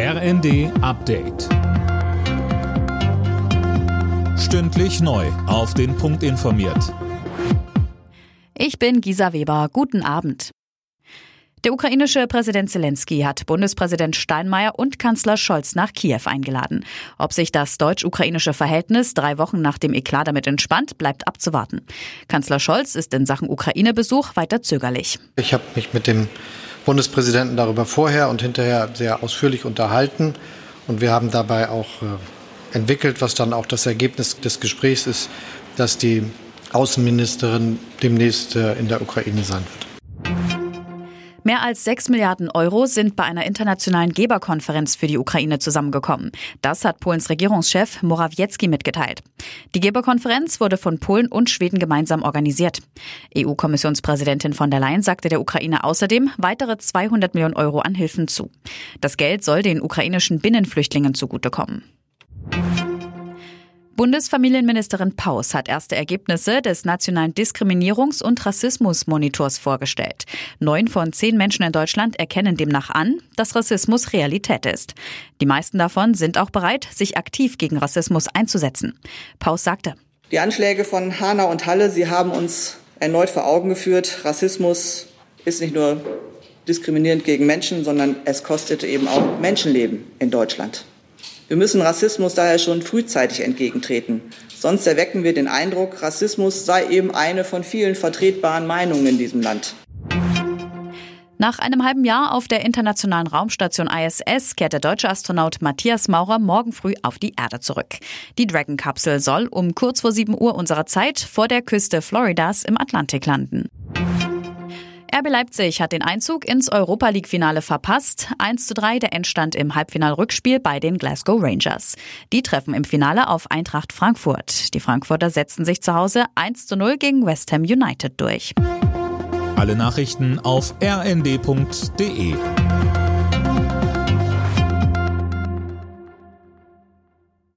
RND Update. Stündlich neu. Auf den Punkt informiert. Ich bin Gisa Weber. Guten Abend. Der ukrainische Präsident Zelensky hat Bundespräsident Steinmeier und Kanzler Scholz nach Kiew eingeladen. Ob sich das deutsch-ukrainische Verhältnis drei Wochen nach dem Eklat damit entspannt, bleibt abzuwarten. Kanzler Scholz ist in Sachen Ukraine-Besuch weiter zögerlich. Ich habe mich mit dem Bundespräsidenten darüber vorher und hinterher sehr ausführlich unterhalten. Und wir haben dabei auch äh, entwickelt, was dann auch das Ergebnis des Gesprächs ist, dass die Außenministerin demnächst äh, in der Ukraine sein wird. Mehr als 6 Milliarden Euro sind bei einer internationalen Geberkonferenz für die Ukraine zusammengekommen. Das hat Polens Regierungschef Morawiecki mitgeteilt. Die Geberkonferenz wurde von Polen und Schweden gemeinsam organisiert. EU-Kommissionspräsidentin von der Leyen sagte der Ukraine außerdem weitere 200 Millionen Euro an Hilfen zu. Das Geld soll den ukrainischen Binnenflüchtlingen zugutekommen. Bundesfamilienministerin Paus hat erste Ergebnisse des nationalen Diskriminierungs- und Rassismusmonitors vorgestellt. Neun von zehn Menschen in Deutschland erkennen demnach an, dass Rassismus Realität ist. Die meisten davon sind auch bereit, sich aktiv gegen Rassismus einzusetzen. Paus sagte. Die Anschläge von Hanau und Halle, sie haben uns erneut vor Augen geführt, Rassismus ist nicht nur diskriminierend gegen Menschen, sondern es kostet eben auch Menschenleben in Deutschland. Wir müssen Rassismus daher schon frühzeitig entgegentreten. Sonst erwecken wir den Eindruck, Rassismus sei eben eine von vielen vertretbaren Meinungen in diesem Land. Nach einem halben Jahr auf der internationalen Raumstation ISS kehrt der deutsche Astronaut Matthias Maurer morgen früh auf die Erde zurück. Die Dragon-Kapsel soll um kurz vor 7 Uhr unserer Zeit vor der Küste Floridas im Atlantik landen. RB Leipzig hat den Einzug ins Europa League-Finale verpasst. 1 zu 3 der Endstand im Halbfinalrückspiel bei den Glasgow Rangers. Die treffen im Finale auf Eintracht Frankfurt. Die Frankfurter setzten sich zu Hause 1 zu 0 gegen West Ham United durch. Alle Nachrichten auf rnd.de